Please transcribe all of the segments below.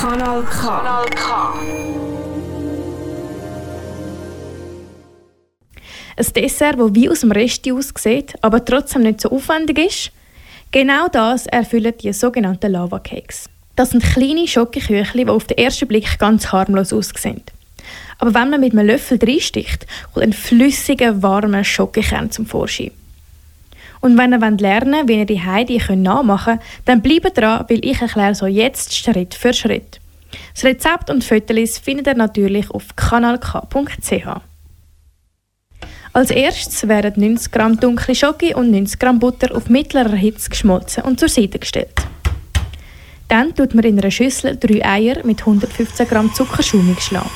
Kanal K. Kanal K. Ein Dessert, das wie aus dem Resti aussieht, aber trotzdem nicht so aufwendig ist. Genau das erfüllen die sogenannten Lava Cakes. Das sind kleine Schokoküchli, die auf den ersten Blick ganz harmlos aussehen. Aber wenn man mit einem Löffel reinsticht, kommt ein flüssiger, warmer Schokokern zum Vorschein. Und wenn ihr lernen wollt, wie ihr die Heidi nachmachen könnt, dann bleibt dran, weil ich erkläre so jetzt Schritt für Schritt. Das Rezept und Fotos findet ihr natürlich auf kanalk.ch. Als erstes werden 90 Gramm dunkle Schoki und 90 Gramm Butter auf mittlerer Hitze geschmolzen und zur Seite gestellt. Dann tut man in einer Schüssel drei Eier mit 115 Gramm Zucker schaumig schlagen.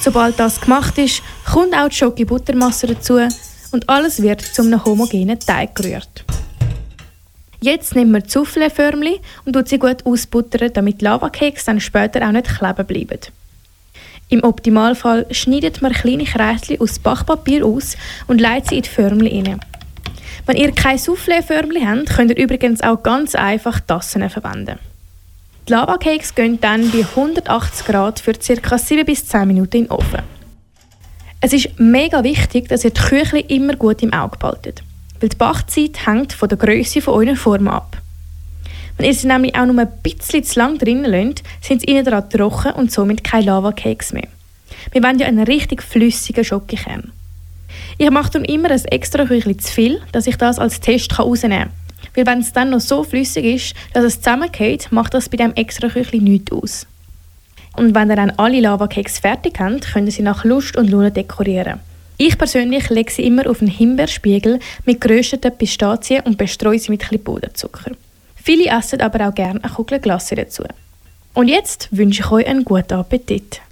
Sobald das gemacht ist, kommt auch die Schoki-Buttermasse dazu und alles wird zu einem homogenen Teig gerührt. Jetzt nimmt man Soufflé-Förmchen und tut sie gut ausbuttern, damit Lavakeks dann später auch nicht kleben bleiben. Im Optimalfall schneidet man kleine Kreischen aus Backpapier aus und leitet sie in die Förmchen rein. Wenn ihr kein Soufflé-Förmchen habt, könnt ihr übrigens auch ganz einfach Tassen verwenden. Die Lavakeks gehen dann bei 180 Grad für ca. 7 bis 10 Minuten in den Ofen. Es ist mega wichtig, dass ihr die Küchli immer gut im Auge behaltet, weil die Backzeit hängt von der Größe von eurer Form ab. Wenn ihr sie nämlich auch nur ein bisschen zu lang drinnen lasst, sind sie innen dran trocken und somit kein Lava-Cakes mehr. Wir wollen ja einen richtig flüssigen Schokokern. Ich mache dann immer ein extra Küchli zu viel, dass ich das als Test rausnehmen kann. Weil wenn es dann noch so flüssig ist, dass es zusammengeht, macht das bei dem extra Küchli nichts aus. Und wenn ihr dann alle Lava-Cakes fertig habt, könnt ihr sie nach Lust und Laune dekorieren. Ich persönlich lege sie immer auf einen Himbeerspiegel mit gerösteten Pistazien und bestreue sie mit etwas Puderzucker. Viele essen aber auch gerne eine Kugel Glasse dazu. Und jetzt wünsche ich euch einen guten Appetit.